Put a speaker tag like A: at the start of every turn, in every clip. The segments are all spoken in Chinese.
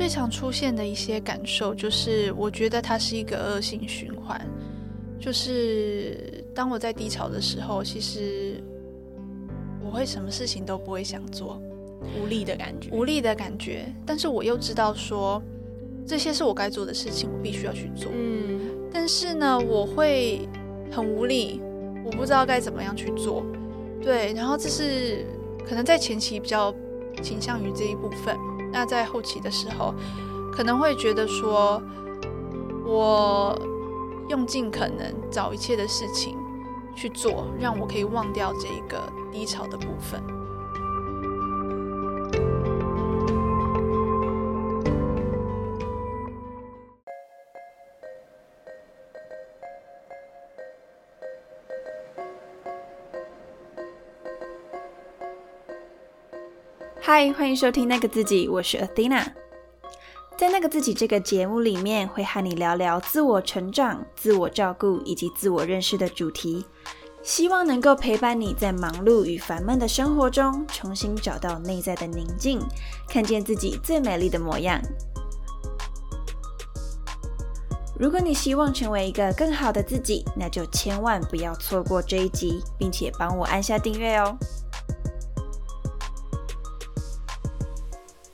A: 最常出现的一些感受就是，我觉得它是一个恶性循环。就是当我在低潮的时候，其实我会什么事情都不会想做，
B: 无力的感觉，
A: 无力的感觉。但是我又知道说，这些是我该做的事情，我必须要去做。嗯。但是呢，我会很无力，我不知道该怎么样去做。对，然后这是可能在前期比较倾向于这一部分。那在后期的时候，可能会觉得说，我用尽可能找一切的事情去做，让我可以忘掉这一个低潮的部分。
C: 嗨，欢迎收听那个自己，我是 Athena。在那个自己这个节目里面，会和你聊聊自我成长、自我照顾以及自我认识的主题，希望能够陪伴你在忙碌与烦闷的生活中，重新找到内在的宁静，看见自己最美丽的模样。如果你希望成为一个更好的自己，那就千万不要错过这一集，并且帮我按下订阅哦。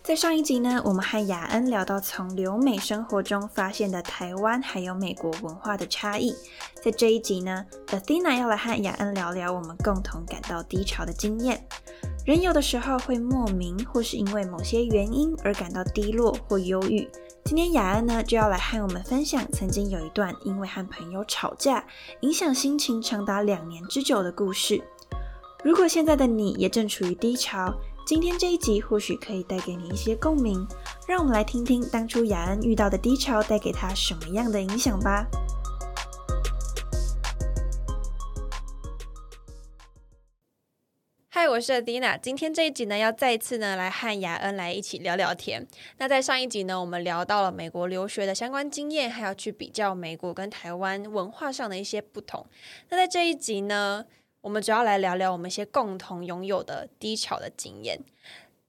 C: 在上一集呢，我们和雅恩聊到从留美生活中发现的台湾还有美国文化的差异。在这一集呢，Athena 要来和雅恩聊聊我们共同感到低潮的经验。人有的时候会莫名或是因为某些原因而感到低落或忧郁。今天雅恩呢就要来和我们分享曾经有一段因为和朋友吵架，影响心情长达两年之久的故事。如果现在的你也正处于低潮，今天这一集或许可以带给你一些共鸣，让我们来听听当初雅恩遇到的低潮带给他什么样的影响吧。
B: 嗨，我是 Adina，今天这一集呢，要再一次呢来和雅恩来一起聊聊天。那在上一集呢，我们聊到了美国留学的相关经验，还要去比较美国跟台湾文化上的一些不同。那在这一集呢？我们主要来聊聊我们一些共同拥有的低潮的经验，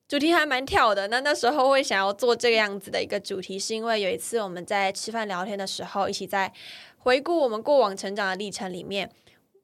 B: 主题还蛮跳的。那那时候会想要做这个样子的一个主题，是因为有一次我们在吃饭聊天的时候，一起在回顾我们过往成长的历程里面，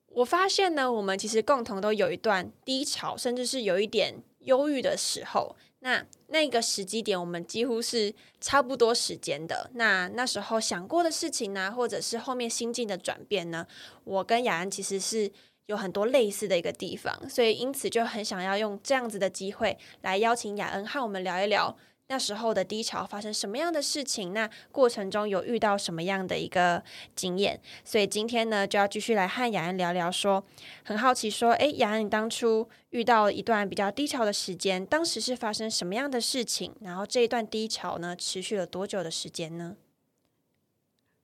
B: 我发现呢，我们其实共同都有一段低潮，甚至是有一点忧郁的时候。那那个时机点，我们几乎是差不多时间的。那那时候想过的事情呢，或者是后面心境的转变呢，我跟雅安其实是。有很多类似的一个地方，所以因此就很想要用这样子的机会来邀请雅恩和我们聊一聊那时候的低潮发生什么样的事情，那过程中有遇到什么样的一个经验。所以今天呢，就要继续来和雅恩聊聊，说很好奇，说诶，雅恩，你当初遇到一段比较低潮的时间，当时是发生什么样的事情？然后这一段低潮呢，持续了多久的时间呢？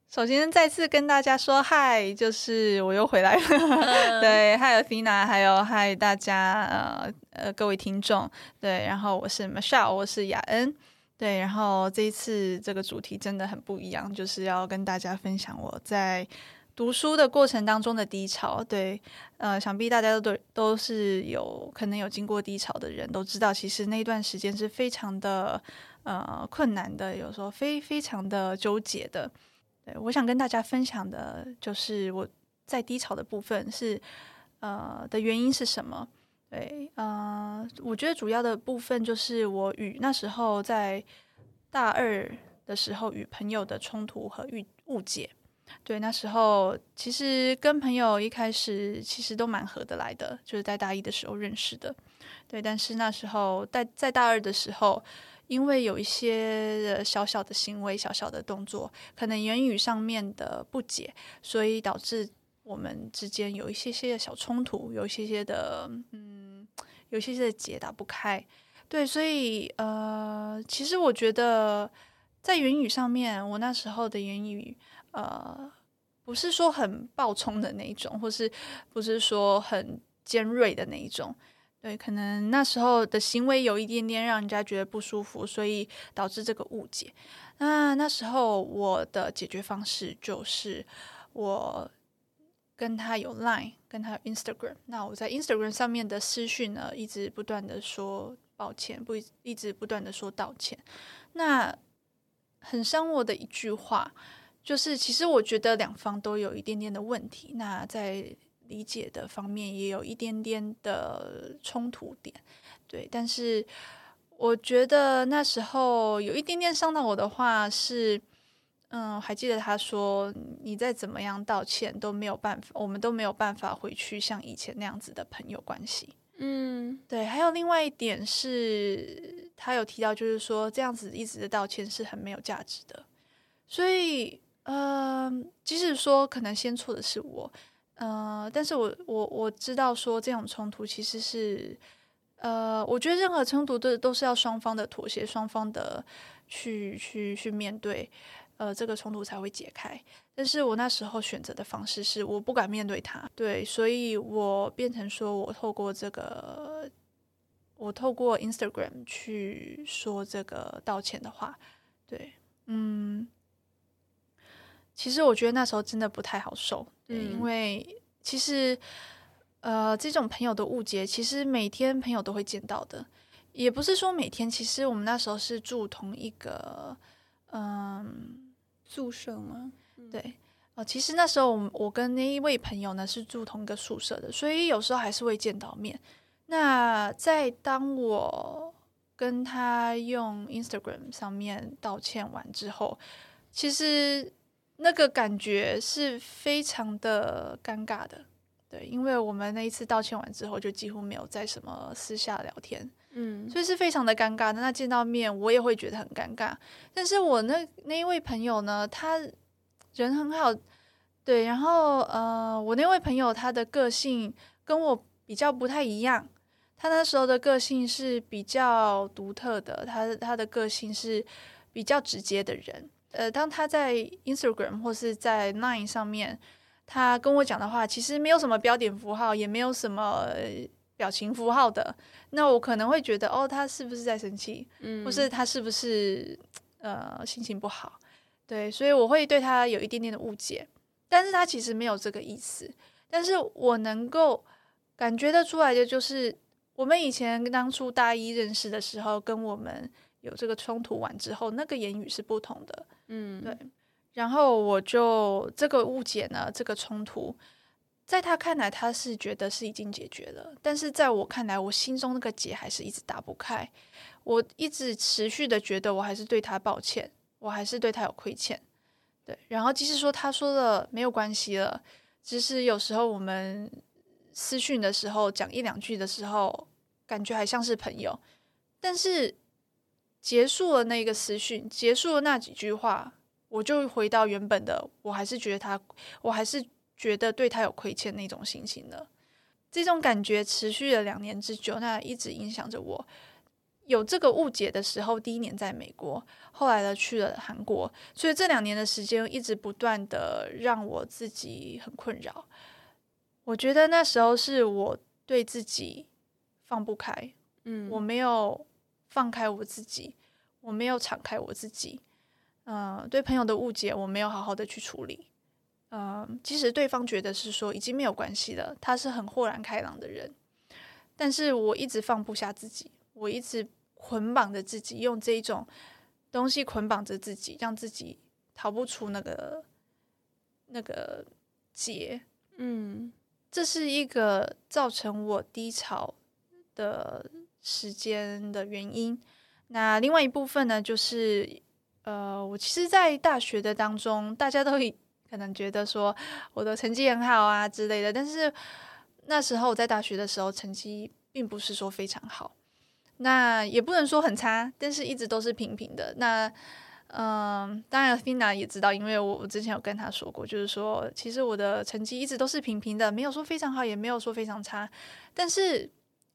A: 首先再次跟大家说嗨，就是我又回来了。对，还有 Fina，还有嗨大家呃呃各位听众。对，然后我是 Michelle，我是雅恩。对，然后这一次这个主题真的很不一样，就是要跟大家分享我在读书的过程当中的低潮。对，呃，想必大家都都都是有可能有经过低潮的人都知道，其实那段时间是非常的呃困难的，有时候非非常的纠结的。我想跟大家分享的就是我在低潮的部分是呃的原因是什么？对，呃，我觉得主要的部分就是我与那时候在大二的时候与朋友的冲突和误误解。对，那时候其实跟朋友一开始其实都蛮合得来的，就是在大一的时候认识的。对，但是那时候在在大二的时候。因为有一些小小的行为、小小的动作，可能言语上面的不解，所以导致我们之间有一些些的小冲突，有一些些的嗯，有一些些的结打不开。对，所以呃，其实我觉得在言语上面，我那时候的言语呃，不是说很暴冲的那一种，或是不是说很尖锐的那一种。对，可能那时候的行为有一点点让人家觉得不舒服，所以导致这个误解。那那时候我的解决方式就是，我跟他有 Line，跟他有 Instagram。那我在 Instagram 上面的私讯呢，一直不断的说抱歉，不一直不断的说道歉。那很伤我的一句话，就是其实我觉得两方都有一点点的问题，那在理解的方面也有一点点的冲突点，对。但是我觉得那时候有一点点伤到我的话是，嗯，还记得他说你再怎么样道歉都没有办法，我们都没有办法回去像以前那样子的朋友关系。嗯，对，还有另外一点是，他有提到，就是说这样子一直的道歉是很没有价值的。所以，呃，即使说可能先错的是我，呃，但是我我我知道说这种冲突其实是，呃，我觉得任何冲突都都是要双方的妥协，双方的去去去面对。呃，这个冲突才会解开。但是我那时候选择的方式是，我不敢面对他，对，所以我变成说我透过这个，我透过 Instagram 去说这个道歉的话，对，嗯，其实我觉得那时候真的不太好受，因为其实，呃，这种朋友的误解，其实每天朋友都会见到的，也不是说每天，其实我们那时候是住同一个，嗯。
B: 宿舍吗？
A: 对，哦，其实那时候我我跟那一位朋友呢是住同一个宿舍的，所以有时候还是会见到面。那在当我跟他用 Instagram 上面道歉完之后，其实那个感觉是非常的尴尬的。对，因为我们那一次道歉完之后，就几乎没有在什么私下聊天。嗯，所以是非常的尴尬的。那见到面，我也会觉得很尴尬。但是我那那一位朋友呢，他人很好，对。然后呃，我那位朋友他的个性跟我比较不太一样。他那时候的个性是比较独特的，他他的个性是比较直接的人。呃，当他在 Instagram 或是在 Line 上面，他跟我讲的话，其实没有什么标点符号，也没有什么。表情符号的，那我可能会觉得，哦，他是不是在生气？嗯，或是他是不是呃心情不好？对，所以我会对他有一点点的误解，但是他其实没有这个意思。但是我能够感觉得出来的就是，我们以前当初大一认识的时候，跟我们有这个冲突完之后，那个言语是不同的。嗯，对。然后我就这个误解呢，这个冲突。在他看来，他是觉得是已经解决了，但是在我看来，我心中那个结还是一直打不开。我一直持续的觉得，我还是对他抱歉，我还是对他有亏欠。对，然后即使说他说了没有关系了，只是有时候我们私讯的时候讲一两句的时候，感觉还像是朋友，但是结束了那个私讯，结束了那几句话，我就回到原本的，我还是觉得他，我还是。觉得对他有亏欠那种心情的，这种感觉持续了两年之久，那一直影响着我。有这个误解的时候，第一年在美国，后来呢去了韩国，所以这两年的时间一直不断的让我自己很困扰。我觉得那时候是我对自己放不开，嗯，我没有放开我自己，我没有敞开我自己，嗯，对朋友的误解，我没有好好的去处理。嗯，即使对方觉得是说已经没有关系了，他是很豁然开朗的人，但是我一直放不下自己，我一直捆绑着自己，用这一种东西捆绑着自己，让自己逃不出那个那个结。嗯，这是一个造成我低潮的时间的原因。那另外一部分呢，就是呃，我其实，在大学的当中，大家都可能觉得说我的成绩很好啊之类的，但是那时候我在大学的时候成绩并不是说非常好，那也不能说很差，但是一直都是平平的。那嗯，当然 Fina 也知道，因为我我之前有跟他说过，就是说其实我的成绩一直都是平平的，没有说非常好，也没有说非常差，但是。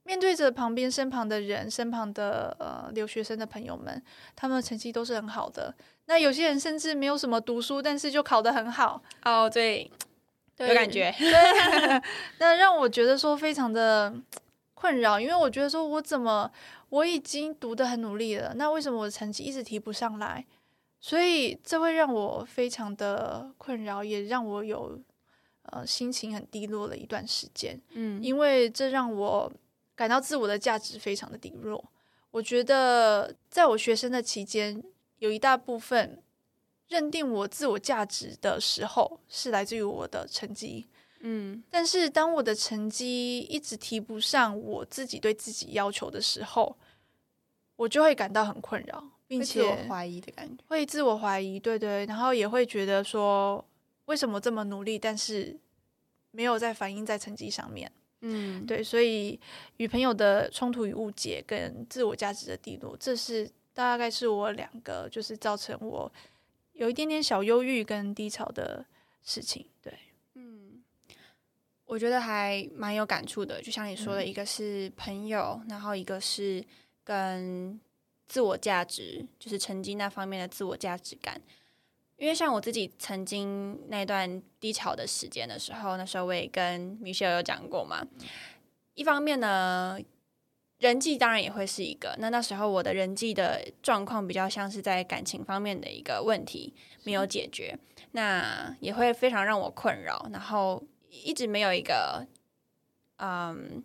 A: 面对着旁边身旁的人，身旁的呃留学生的朋友们，他们的成绩都是很好的。那有些人甚至没有什么读书，但是就考得很好。
B: 哦，对，有感觉。
A: 对，那让我觉得说非常的困扰，因为我觉得说我怎么我已经读得很努力了，那为什么我的成绩一直提不上来？所以这会让我非常的困扰，也让我有呃心情很低落了一段时间。嗯，因为这让我。感到自我的价值非常的低落。我觉得，在我学生的期间，有一大部分认定我自我价值的时候，是来自于我的成绩。
B: 嗯，
A: 但是当我的成绩一直提不上我自己对自己要求的时候，我就会感到很困扰，并且
B: 怀疑的感觉。
A: 会自我怀疑，对对，然后也会觉得说，为什么这么努力，但是没有在反映在成绩上面。
B: 嗯，
A: 对，所以与朋友的冲突与误解跟自我价值的低落，这是大概是我两个就是造成我有一点点小忧郁跟低潮的事情。对，
B: 嗯，我觉得还蛮有感触的。就像你说的，一个是朋友，然后一个是跟自我价值，就是成绩那方面的自我价值感。因为像我自己曾经那段低潮的时间的时候，那时候我也跟米歇尔有讲过嘛。一方面呢，人际当然也会是一个。那那时候我的人际的状况比较像是在感情方面的一个问题没有解决，那也会非常让我困扰，然后一直没有一个嗯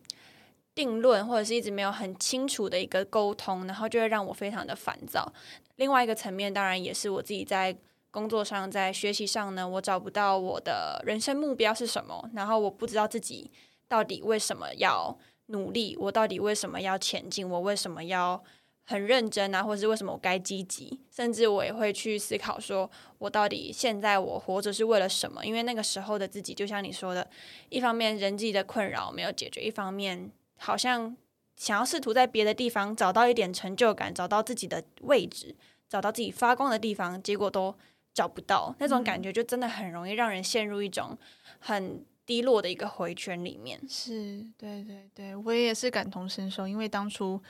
B: 定论，或者是一直没有很清楚的一个沟通，然后就会让我非常的烦躁。另外一个层面，当然也是我自己在。工作上，在学习上呢，我找不到我的人生目标是什么，然后我不知道自己到底为什么要努力，我到底为什么要前进，我为什么要很认真啊，或者是为什么我该积极，甚至我也会去思考，说我到底现在我活着是为了什么？因为那个时候的自己，就像你说的，一方面人际的困扰没有解决，一方面好像想要试图在别的地方找到一点成就感，找到自己的位置，找到自己发光的地方，结果都。找不到那种感觉，就真的很容易让人陷入一种很低落的一个回圈里面。
A: 是，对对对，我也是感同身受，因为当初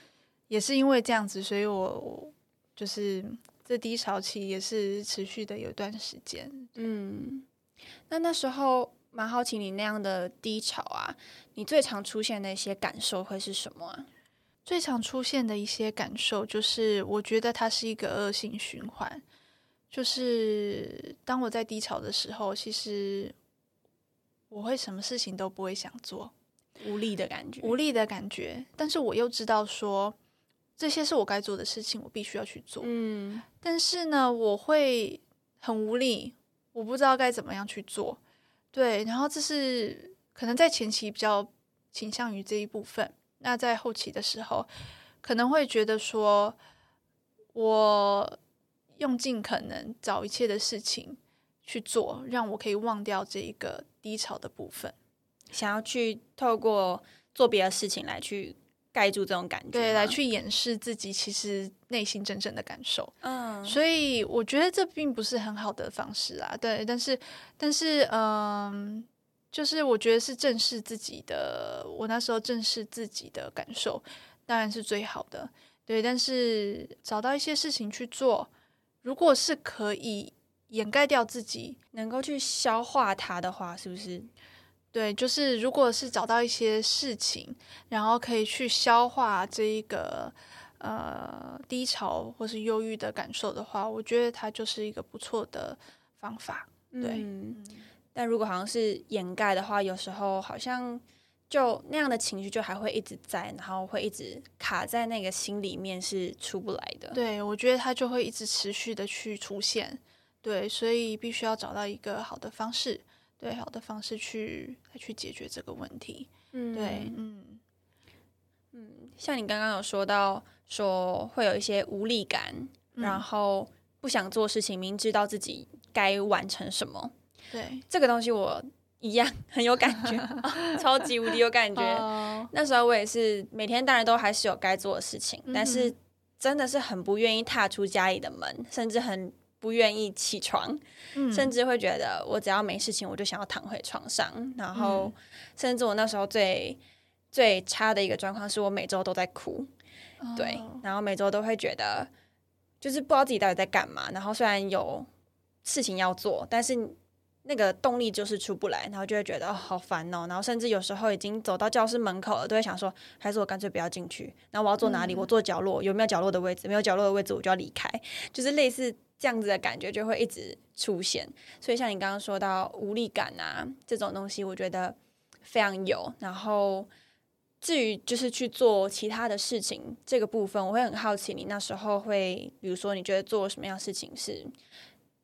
A: 也是因为这样子，所以我就是这低潮期也是持续的有一段时间。
B: 嗯，那那时候蛮好奇你那样的低潮啊，你最常出现的一些感受会是什么啊？
A: 最常出现的一些感受就是，我觉得它是一个恶性循环。就是当我在低潮的时候，其实我会什么事情都不会想做，
B: 无力的感觉，
A: 无力的感觉。但是我又知道说，这些是我该做的事情，我必须要去做。
B: 嗯，
A: 但是呢，我会很无力，我不知道该怎么样去做。对，然后这是可能在前期比较倾向于这一部分，那在后期的时候，可能会觉得说我。用尽可能找一切的事情去做，让我可以忘掉这一个低潮的部分，
B: 想要去透过做别的事情来去盖住这种感觉，
A: 对，来去掩饰自己其实内心真正的感受。
B: 嗯，
A: 所以我觉得这并不是很好的方式啊。对，但是，但是，嗯，就是我觉得是正视自己的，我那时候正视自己的感受，当然是最好的。对，但是找到一些事情去做。如果是可以掩盖掉自己，
B: 能够去消化它的话，是不是？
A: 对，就是如果是找到一些事情，然后可以去消化这一个呃低潮或是忧郁的感受的话，我觉得它就是一个不错的方法。对，
B: 但如果好像是掩盖的话，有时候好像。就那样的情绪就还会一直在，然后会一直卡在那个心里面，是出不来的。
A: 对，我觉得它就会一直持续的去出现。对，所以必须要找到一个好的方式，对，好的方式去去解决这个问题。
B: 嗯，
A: 对，嗯
B: 嗯，像你刚刚有说到，说会有一些无力感，然后不想做事情，明知道自己该完成什么。
A: 对，
B: 这个东西我。一样很有感觉，超级无敌有感觉。那时候我也是每天，当然都还是有该做的事情，但是真的是很不愿意踏出家里的门，甚至很不愿意起床，甚至会觉得我只要没事情，我就想要躺回床上。然后，甚至我那时候最最差的一个状况是我每周都在哭，对，然后每周都会觉得就是不知道自己到底在干嘛。然后虽然有事情要做，但是。那个动力就是出不来，然后就会觉得哦好烦哦，然后甚至有时候已经走到教室门口了，都会想说，还是我干脆不要进去。然后我要坐哪里？我坐角落，有没有角落的位置？没有角落的位置，我就要离开。就是类似这样子的感觉就会一直出现。所以像你刚刚说到无力感啊这种东西，我觉得非常有。然后至于就是去做其他的事情这个部分，我会很好奇，你那时候会，比如说你觉得做什么样的事情是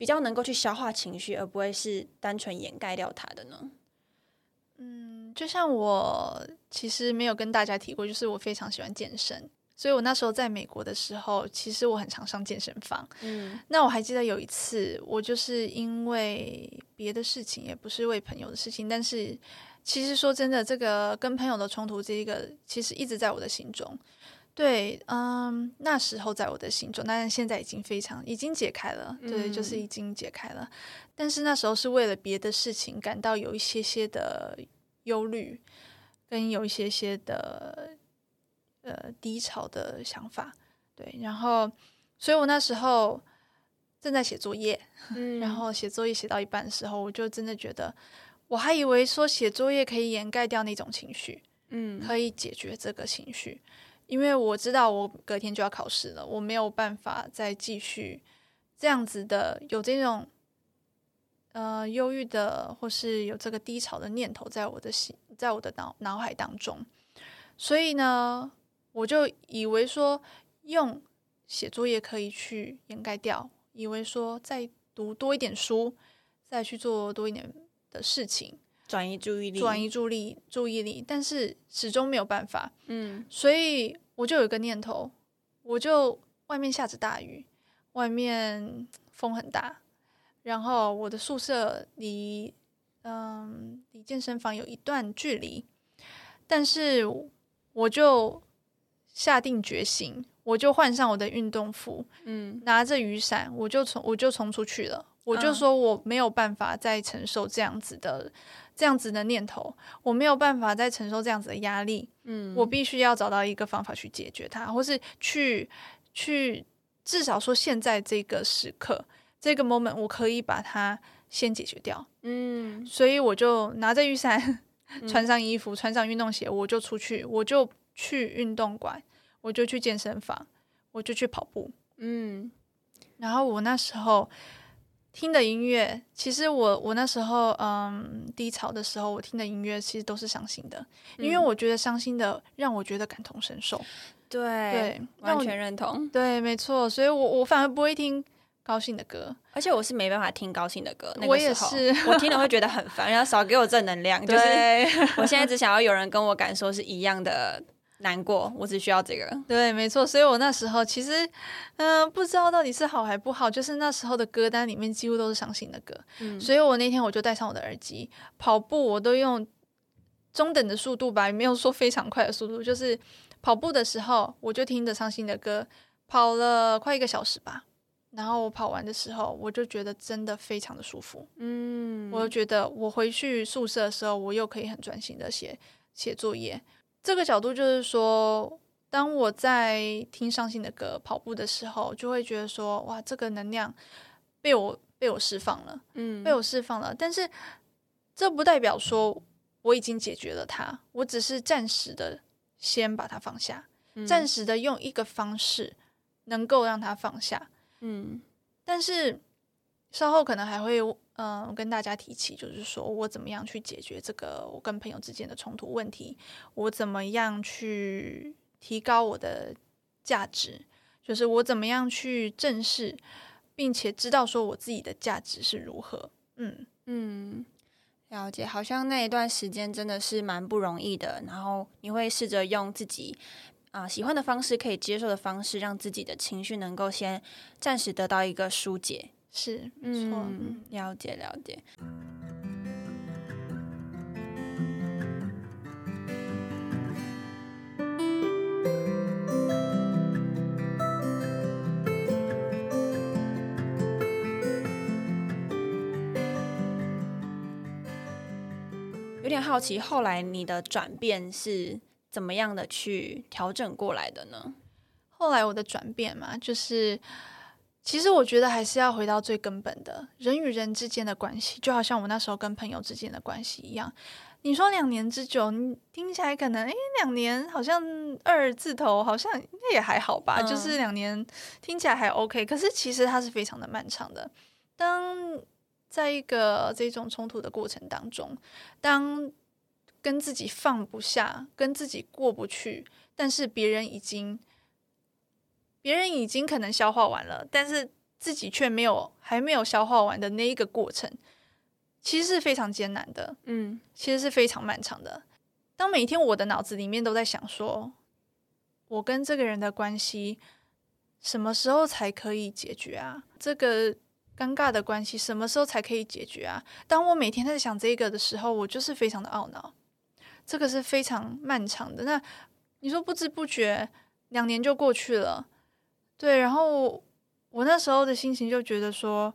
B: 比较能够去消化情绪，而不会是单纯掩盖掉它的呢？
A: 嗯，就像我其实没有跟大家提过，就是我非常喜欢健身，所以我那时候在美国的时候，其实我很常上健身房。嗯，那我还记得有一次，我就是因为别的事情，也不是为朋友的事情，但是其实说真的，这个跟朋友的冲突，这一个其实一直在我的心中。对，嗯，那时候在我的心中，但是现在已经非常已经解开了，对，就是已经解开了。但是那时候是为了别的事情感到有一些些的忧虑，跟有一些些的呃低潮的想法，对，然后，所以我那时候正在写作业，然后写作业写到一半的时候，我就真的觉得，我还以为说写作业可以掩盖掉那种情绪，嗯，可以解决这个情绪。因为我知道我隔天就要考试了，我没有办法再继续这样子的有这种呃忧郁的或是有这个低潮的念头在我的心，在我的脑脑海当中，所以呢，我就以为说用写作业可以去掩盖掉，以为说再读多一点书，再去做多一点的事情。
B: 转移注意力，
A: 转移注意力，注意力，但是始终没有办法。嗯，所以我就有一个念头，我就外面下着大雨，外面风很大，然后我的宿舍离嗯离健身房有一段距离，但是我就下定决心，我就换上我的运动服，嗯，拿着雨伞，我就从我就冲出去了，我就说我没有办法再承受这样子的。这样子的念头，我没有办法再承受这样子的压力。嗯，我必须要找到一个方法去解决它，或是去去至少说现在这个时刻这个 moment，我可以把它先解决掉。嗯，所以我就拿着雨伞，穿上衣服，穿上运动鞋，我就出去，我就去运动馆，我就去健身房，我就去跑步。嗯，然后我那时候。听的音乐，其实我我那时候嗯低潮的时候，我听的音乐其实都是伤心的，因为我觉得伤心的让我觉得感同身受。
B: 对对，完全认同。
A: 对，没错，所以我我反而不会听高兴的歌，
B: 而且我是没办法听高兴的歌。
A: 我也是，
B: 我听了会觉得很烦，然后少给我正能量。就是我现在只想要有人跟我感受是一样的。难过，我只需要这个。
A: 对，没错。所以我那时候其实，嗯，不知道到底是好还不好。就是那时候的歌单里面几乎都是伤心的歌。嗯。所以我那天我就戴上我的耳机跑步，我都用中等的速度吧，也没有说非常快的速度。就是跑步的时候，我就听着伤心的歌，跑了快一个小时吧。然后我跑完的时候，我就觉得真的非常的舒服。嗯。我就觉得我回去宿舍的时候，我又可以很专心的写写作业。这个角度就是说，当我在听伤心的歌、跑步的时候，就会觉得说，哇，这个能量被我被我释放了，嗯，被我释放了。但是这不代表说我已经解决了它，我只是暂时的先把它放下，暂时的用一个方式能够让它放下，嗯。但是稍后可能还会。嗯，跟大家提起，就是说我怎么样去解决这个我跟朋友之间的冲突问题，我怎么样去提高我的价值，就是我怎么样去正视，并且知道说我自己的价值是如何。嗯
B: 嗯，了解。好像那一段时间真的是蛮不容易的，然后你会试着用自己啊喜欢的方式，可以接受的方式，让自己的情绪能够先暂时得到一个疏解。
A: 是，嗯，
B: 了解了解。有点好奇，后来你的转变是怎么样的去调整过来的呢？
A: 后来我的转变嘛，就是。其实我觉得还是要回到最根本的，人与人之间的关系，就好像我那时候跟朋友之间的关系一样。你说两年之久，你听起来可能，诶，两年好像二字头，好像应该也还好吧，就是两年听起来还 OK。可是其实它是非常的漫长的。当在一个这种冲突的过程当中，当跟自己放不下，跟自己过不去，但是别人已经，别人已经可能消化完了，但是自己却没有，还没有消化完的那一个过程，其实是非常艰难的，
B: 嗯，
A: 其实是非常漫长的。当每天我的脑子里面都在想说，我跟这个人的关系什么时候才可以解决啊？这个尴尬的关系什么时候才可以解决啊？当我每天在想这个的时候，我就是非常的懊恼。这个是非常漫长的。那你说不知不觉两年就过去了，对。然后我那时候的心情就觉得说，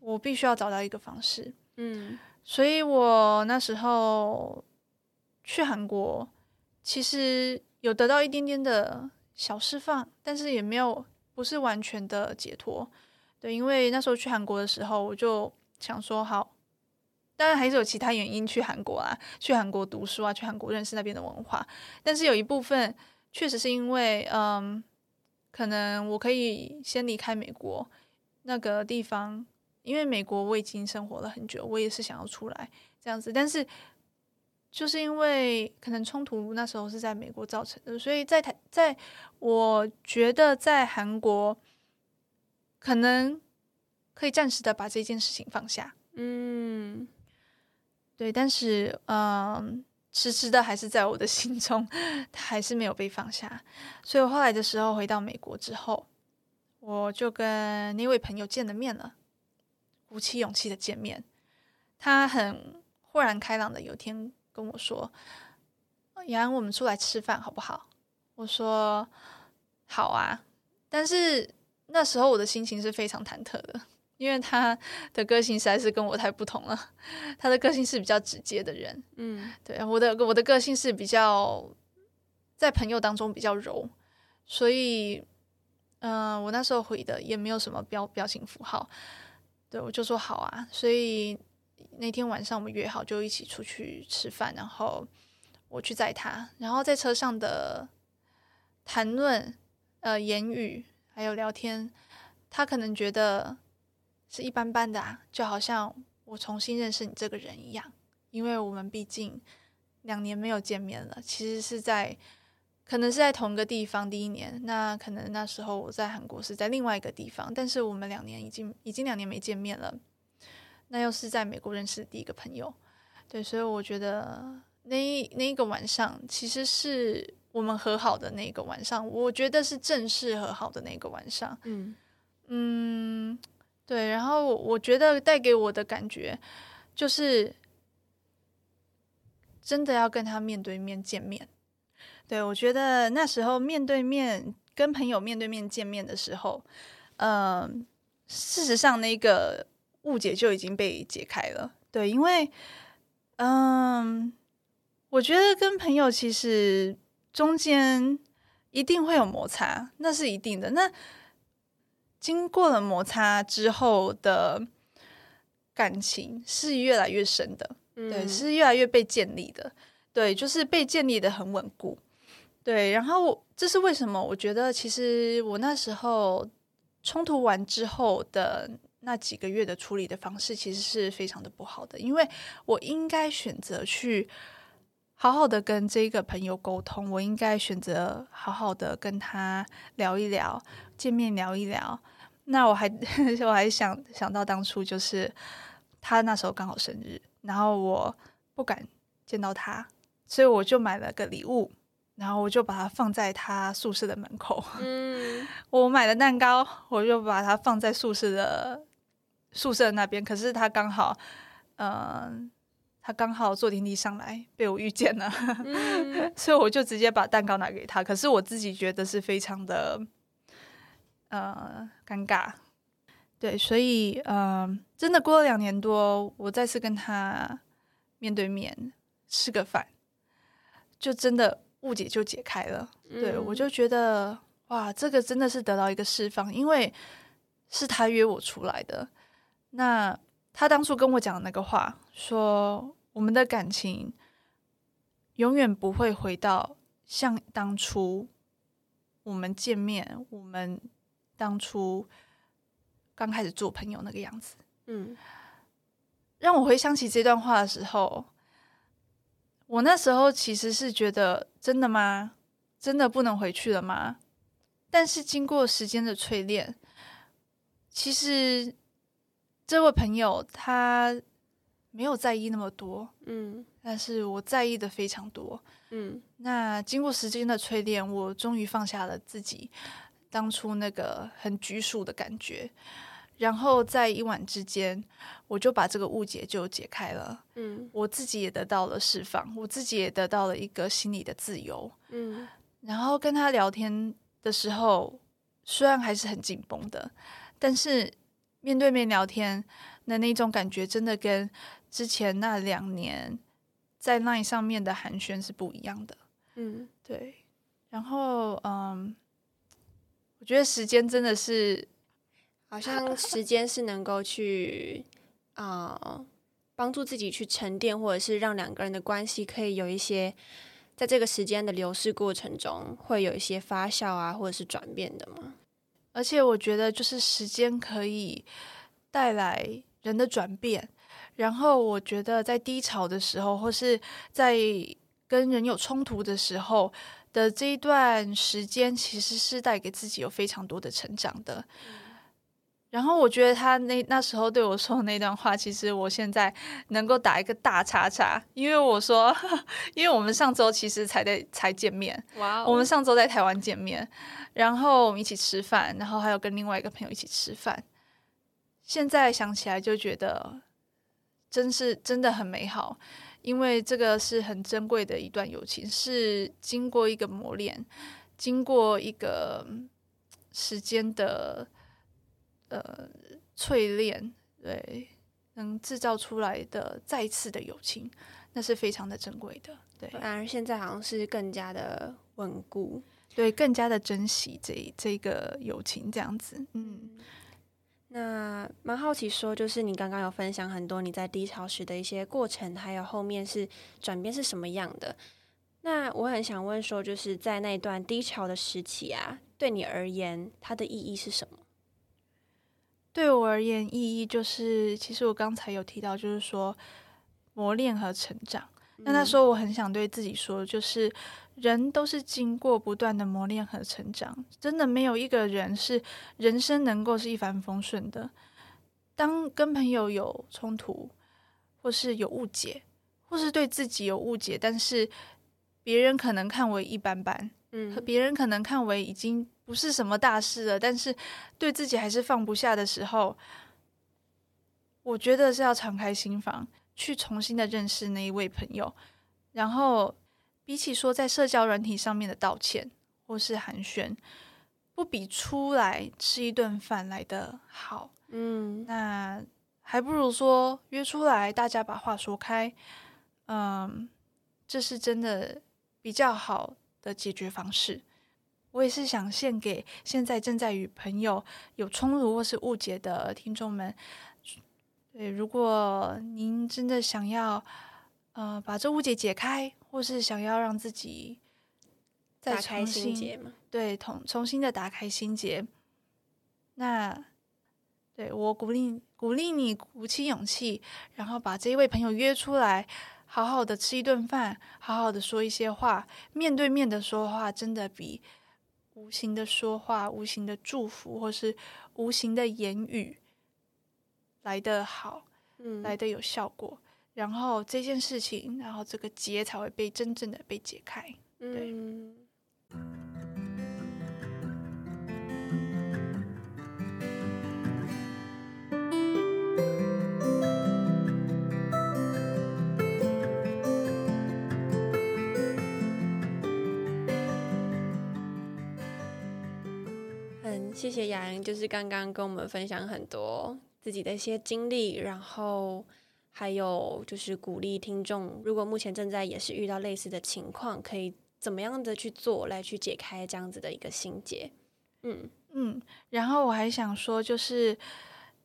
A: 我必须要找到一个方式，
B: 嗯，
A: 所以我那时候。去韩国，其实有得到一点点的小释放，但是也没有不是完全的解脱。对，因为那时候去韩国的时候，我就想说，好，当然还是有其他原因去韩国啊，去韩国读书啊，去韩国认识那边的文化。但是有一部分确实是因为，嗯，可能我可以先离开美国那个地方，因为美国我已经生活了很久，我也是想要出来这样子，但是。就是因为可能冲突那时候是在美国造成的，所以在台，在我觉得在韩国可能可以暂时的把这件事情放下，
B: 嗯，
A: 对，但是嗯，迟迟的还是在我的心中，他还是没有被放下。所以我后来的时候回到美国之后，我就跟那位朋友见了面了，鼓起勇气的见面，他很豁然开朗的有天。跟我说：“杨安，我们出来吃饭好不好？”我说：“好啊。”但是那时候我的心情是非常忐忑的，因为他的个性实在是跟我太不同了。他的个性是比较直接的人，
B: 嗯，
A: 对，我的我的个性是比较在朋友当中比较柔，所以，嗯，我那时候回的也没有什么标表情符号，对我就说好啊，所以。那天晚上我们约好就一起出去吃饭，然后我去载他，然后在车上的谈论、呃言语还有聊天，他可能觉得是一般般的啊，就好像我重新认识你这个人一样，因为我们毕竟两年没有见面了，其实是在可能是在同一个地方第一年，那可能那时候我在韩国是在另外一个地方，但是我们两年已经已经两年没见面了。那又是在美国认识的第一个朋友，对，所以我觉得那那一个晚上其实是我们和好的那个晚上，我觉得是正式和好的那个晚上。
B: 嗯
A: 嗯，对，然后我觉得带给我的感觉就是真的要跟他面对面见面。对我觉得那时候面对面跟朋友面对面见面的时候，嗯，事实上那个。误解就已经被解开了，对，因为，嗯，我觉得跟朋友其实中间一定会有摩擦，那是一定的。那经过了摩擦之后的感情是越来越深的，对，是越来越被建立的，对，就是被建立的很稳固，对。然后这是为什么？我觉得其实我那时候冲突完之后的。那几个月的处理的方式其实是非常的不好的，因为我应该选择去好好的跟这个朋友沟通，我应该选择好好的跟他聊一聊，见面聊一聊。那我还 我还想想到当初就是他那时候刚好生日，然后我不敢见到他，所以我就买了个礼物，然后我就把它放在他宿舍的门口。
B: 嗯，
A: 我买的蛋糕，我就把它放在宿舍的。宿舍那边，可是他刚好，嗯，他刚好坐电梯上来，被我遇见了，所以我就直接把蛋糕拿给他。可是我自己觉得是非常的，呃，尴尬。对，所以，嗯，真的过了两年多，我再次跟他面对面吃个饭，就真的误解就解开了。对我就觉得，哇，这个真的是得到一个释放，因为是他约我出来的。那他当初跟我讲的那个话，说我们的感情永远不会回到像当初我们见面，我们当初刚开始做朋友那个样子。
B: 嗯，
A: 让我回想起这段话的时候，我那时候其实是觉得，真的吗？真的不能回去了吗？但是经过时间的淬炼，其实这位朋友他没有在意那么多，
B: 嗯
A: 但是我在意的非常多。
B: 嗯
A: 那经过时间的淬炼，我终于放下了自己当初那个很拘束的感觉，然后在一晚之间，我就把这个误解就解开了。
B: 嗯
A: 我自己也得到了释放，我自己也得到了一个心理的自由。
B: 嗯
A: 然后跟他聊天的时候，虽然还是很紧绷的，但是面对面聊天的那种感觉，真的跟之前那两年在 LINE 上面的寒暄是不一样的。
B: 嗯
A: 对，然后嗯，我觉得时间真的是
B: 好像时间是能够去啊、呃帮助自己去沉淀，或者是让两个人的关系可以有一些在这个时间的流逝过程中，会有一些发酵啊，或者是转变的嘛。
A: 而且我觉得，就是时间可以带来人的转变。然后我觉得，在低潮的时候，或是在跟人有冲突的时候的这一段时间，其实是带给自己有非常多的成长的。然后我觉得他那那时候对我说的那段话，其实我现在能够打一个大叉叉，因为我说，因为我们上周其实才在才见面，
B: 哇
A: 我们上周在台湾见面，然后我们一起吃饭，然后还有跟另外一个朋友一起吃饭。现在想起来就觉得，真是真的很美好，因为这个是很珍贵的一段友情，是经过一个磨练，经过一个嗯时间的呃淬炼，对，能制造出来的再次的友情，那是非常的珍贵的，对。
B: 反而现在好像是更加的稳固。
A: 对，更加的珍惜这这个友情，这样子，嗯，
B: 那蛮好奇说，就是你刚刚有分享很多你在低潮时的一些过程，还有后面是转变是什么样的。那我很想问说，就是在那段低潮的时期啊，对你而言，它的意义是什么？
A: 对我而言，意义就是，其实我刚才有提到，就是说磨练和成长。那那时候我很想对自己说，就是人都是经过不断的磨练和成长，真的没有一个人是人生能够是一帆风顺的。当跟朋友有冲突，或是有误解，或是对自己有误解，但是别人可能看为一般般，
B: 嗯。
A: 和别人可能看为已经不是什么大事了，但是对自己还是放不下的时候，我觉得是要敞开心房，去重新的认识那一位朋友。然后，比起说在社交软体上面的道歉或是寒暄，不比出来吃一顿饭来的好。
B: 嗯
A: 那还不如说约出来，大家把话说开。嗯，这是真的比较好的解决方式。我也是想献给现在正在与朋友有冲突或是误解的听众们。对，如果您真的想要呃把这误解解开，或是想要让自己再
B: 打开
A: 重新
B: 心结。
A: 对，重重新的打开心结。那对我鼓励鼓励你鼓起勇气，然后把这一位朋友约出来，好好的吃一顿饭，好好的说一些话。面对面的说话，真的比无形的说话、无形的祝福或是无形的言语来得好，
B: 嗯
A: 来得有效果。然后这件事情，然后这个结才会被真正的被解开。对
B: 嗯很谢谢雅莹，就是刚刚跟我们分享很多自己的一些经历，然后还有就是鼓励听众，如果目前正在也是遇到类似的情况，可以怎么样的去做来去解开这样子的一个心结。嗯
A: 嗯，然后我还想说，就是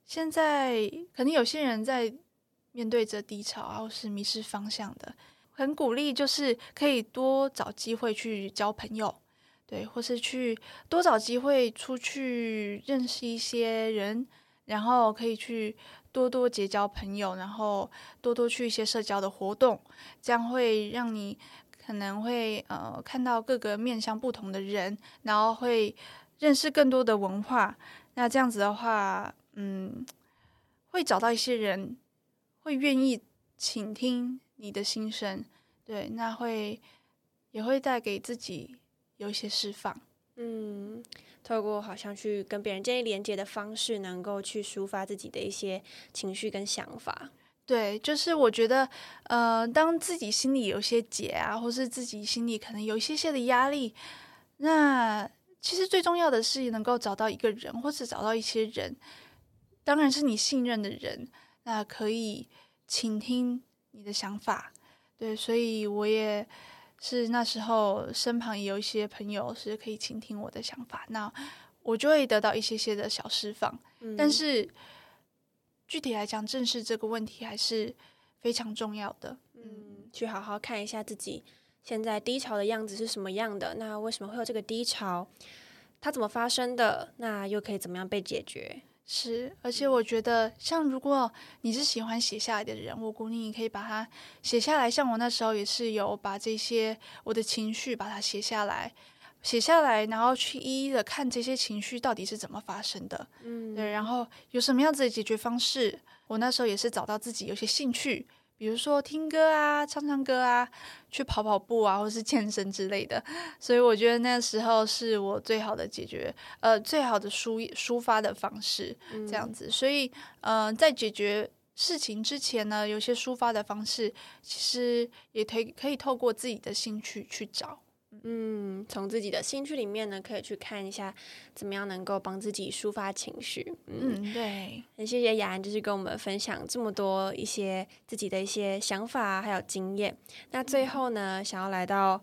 A: 现在可能有些人在面对着低潮啊，或是迷失方向的，很鼓励，就是可以多找机会去交朋友，对，或是去多找机会出去认识一些人，然后可以去多多结交朋友，然后多多去一些社交的活动，这样会让你可能会呃看到各个面向不同的人，然后会认识更多的文化。那这样子的话，嗯，会找到一些人会愿意倾听你的心声，对，那会也会带给自己有一些释放。
B: 嗯，透过好像去跟别人建立连接的方式，能够去抒发自己的一些情绪跟想法。
A: 对，就是我觉得，呃，当自己心里有些结啊，或是自己心里可能有一些些的压力，那其实最重要的是能够找到一个人，或者找到一些人，当然是你信任的人，那可以倾听你的想法。对，所以我也。是那时候身旁也有一些朋友是可以倾听我的想法，那我就会得到一些些的小释放。但是具体来讲，正视这个问题还是非常重要的。
B: 嗯，去好好看一下自己现在低潮的样子是什么样的，那为什么会有这个低潮？它怎么发生的？那又可以怎么样被解决？
A: 是，而且我觉得，像如果你是喜欢写下来的人，我鼓励你可以把它写下来。像我那时候也是有把这些我的情绪把它写下来，写下来，然后去一一的看这些情绪到底是怎么发生的。嗯，对，然后有什么样子的解决方式？我那时候也是找到自己有些兴趣。比如说听歌啊，唱唱歌啊，去跑跑步啊，或是健身之类的。所以我觉得那时候是我最好的解决，呃，最好的抒抒发的方式，这样子。所以，呃，在解决事情之前呢，有些抒发的方式，其实也可以可以透过自己的兴趣去找。
B: 嗯，从自己的兴趣里面呢，可以去看一下怎么样能够帮自己抒发情绪。
A: 嗯，对，
B: 很谢谢雅安，就是跟我们分享这么多一些自己的一些想法还有经验。那最后呢，想要来到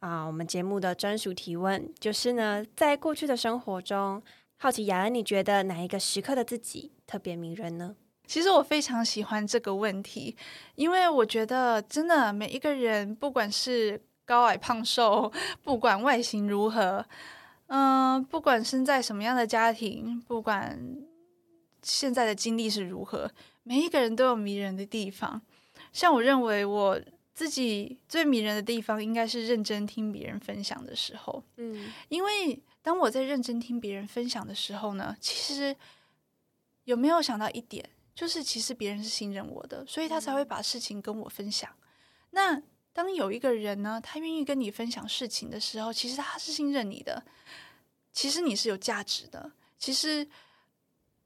B: 啊我们节目的专属提问，就是呢，在过去的生活中，好奇雅安，你觉得哪一个时刻的自己特别迷人呢？
A: 其实我非常喜欢这个问题，因为我觉得真的每一个人，不管是高矮胖瘦，不管外形如何，嗯，不管生在什么样的家庭，不管现在的经历是如何，每一个人都有迷人的地方。像我认为我自己最迷人的地方，应该是认真听别人分享的时候。嗯，因为当我在认真听别人分享的时候呢，其实有没有想到一点，就是其实别人是信任我的，所以他才会把事情跟我分享。那当有一个人呢，他愿意跟你分享事情的时候，其实他是信任你的，其实你是有价值的。其实，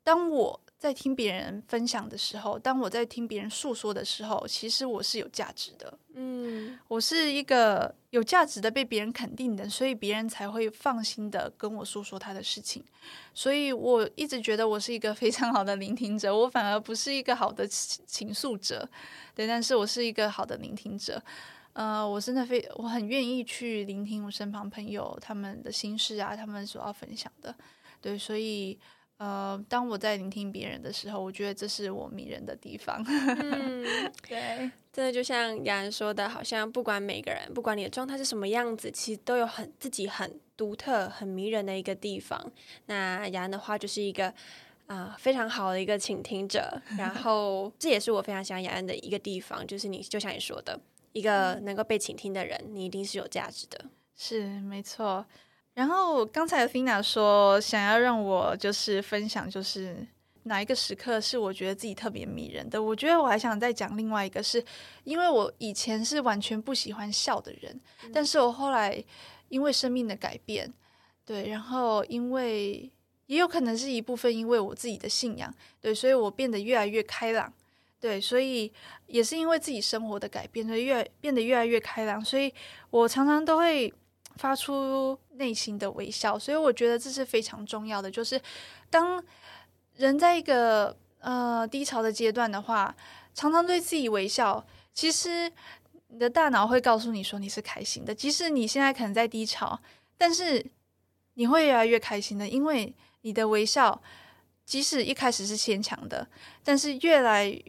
A: 当我在听别人分享的时候，当我在听别人诉说的时候，其实我是有价值的。嗯，我是一个有价值的，被别人肯定的，所以别人才会放心的跟我诉说他的事情。所以我一直觉得我是一个非常好的聆听者，我反而不是一个好的倾诉者，对，但是我是一个好的聆听者。呃，我真的非我很愿意去聆听我身旁朋友他们的心事啊，他们所要分享的，对，所以呃，当我在聆听别人的时候，我觉得这是我迷人的地方。
B: 嗯，对，真的就像雅安说的，好像不管每个人，不管你的状态是什么样子，其实都有很自己很独特、很迷人的一个地方。那雅安的话就是一个啊非常好的一个倾听者，然后这也是我非常喜欢雅安的一个地方，就是你就像你说的。一个能够被倾听的人，你一定是有价值的，
A: 是没错。然后刚才 Fina 说想要让我就是分享，就是哪一个时刻是我觉得自己特别迷人的。我觉得我还想再讲另外一个，是因为我以前是完全不喜欢笑的人，但是我后来因为生命的改变，对，然后因为也有可能是一部分因为我自己的信仰，对，所以我变得越来越开朗。对，所以也是因为自己生活的改变，所以越变得越来越开朗。所以我常常都会发出内心的微笑。所以我觉得这是非常重要的，就是当人在一个呃低潮的阶段的话，常常对自己微笑，其实你的大脑会告诉你说你是开心的。即使你现在可能在低潮，但是你会越来越开心的，因为你的微笑，即使一开始是牵强的，但是越来。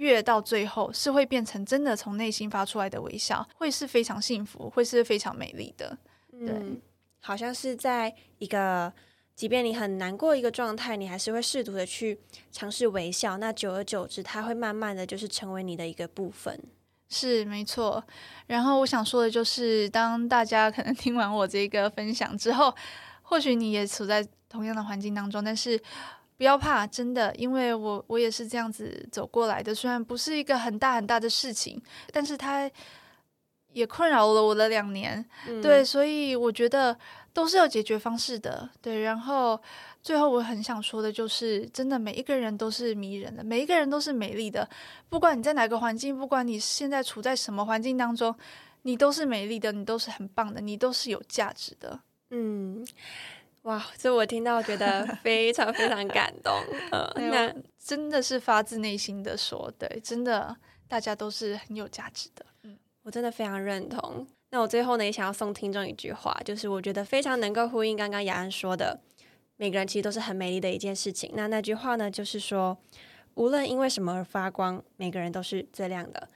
A: 越到最后是会变成真的从内心发出来的微笑，会是非常幸福，会是非常美丽的。对，
B: 好像是在一个即便你很难过一个状态，你还是会试图的去尝试微笑。那久而久之，它会慢慢的就是成为你的一个部分。
A: 是没错。然后我想说的就是，当大家可能听完我这个分享之后，或许你也处在同样的环境当中，但是。不要怕，真的，因为我我也是这样子走过来的。虽然不是一个很大很大的事情，但是它也困扰了我了两年。对，所以我觉得都是有解决方式的。对，然后最后我很想说的就是，真的每一个人都是迷人的，每一个人都是美丽的。不管你在哪个环境，不管你现在处在什么环境当中，你都是美丽的，你都是很棒的，你都是有价值的。
B: 嗯。哇，这我听到觉得 非常非常感动。呃，那
A: 真的是发自内心的说，对，真的大家都是很有价值的。
B: 嗯，我真的非常认同。那我最后呢，也想要送听众一句话，就是我觉得非常能够呼应刚刚雅安说的，每个人其实都是很美丽的一件事情。那那句话呢，就是说，无论因为什么而发光，每个人都是最亮的。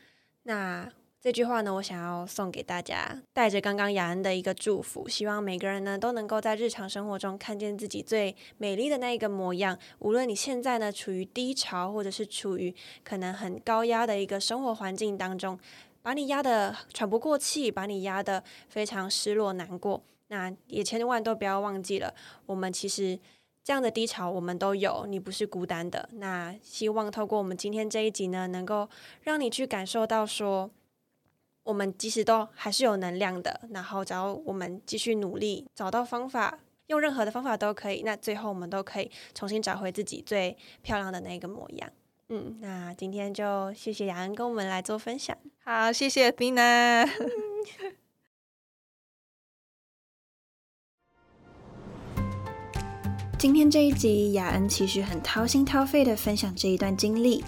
B: 那。这句话呢，我想要送给大家，带着刚刚雅恩的一个祝福，希望每个人呢都能够在日常生活中看见自己最美丽的那一个模样。无论你现在呢处于低潮，或者是处于可能很高压的一个生活环境当中，把你压得喘不过气，把你压得非常失落难过，那也千万都不要忘记了，我们其实这样的低潮我们都有，你不是孤单的。那希望透过我们今天这一集呢，能够让你去感受到说。我们即使都还是有能量的，然后只要我们继续努力，找到方法，用任何的方法都可以。那最后我们都可以重新找回自己最漂亮的那个模样。嗯，那今天就谢谢雅恩跟我们来做分享。
A: 好，谢谢 Dina。
C: 今天这一集，雅恩其实很掏心掏肺的分享这一段经历，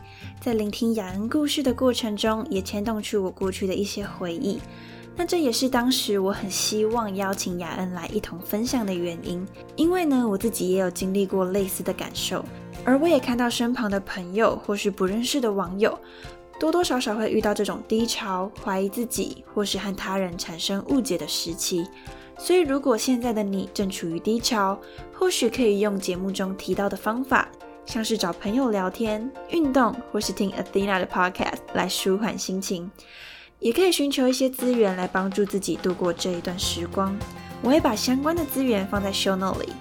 C: 在聆听雅恩故事的过程中，也牵动出我过去的一些回忆。那这也是当时我很希望邀请雅恩来一同分享的原因，因为呢，我自己也有经历过类似的感受，而我也看到身旁的朋友或是不认识的网友，多多少少会遇到这种低潮、怀疑自己或是和他人产生误解的时期。所以，如果现在的你正处于低潮，或许可以用节目中提到的方法，像是找朋友聊天、运动，或是听 Athena 的 Podcast 来舒缓心情。也可以寻求一些资源来帮助自己度过这一段时光。我会把相关的资源放在 Show Note 里。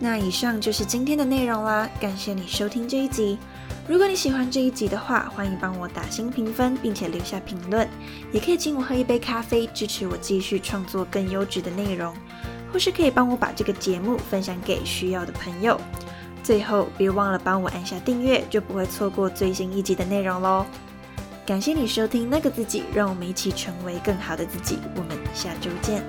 C: 那以上就是今天的内容啦，感谢你收听这一集。如果你喜欢这一集的话，欢迎帮我打新评分，并且留下评论。也可以请我喝一杯咖啡，支持我继续创作更优质的内容，或是可以帮我把这个节目分享给需要的朋友。最后，别忘了帮我按下订阅，就不会错过最新一集的内容喽。感谢你收听那个自己，让我们一起成为更好的自己。我们下周见。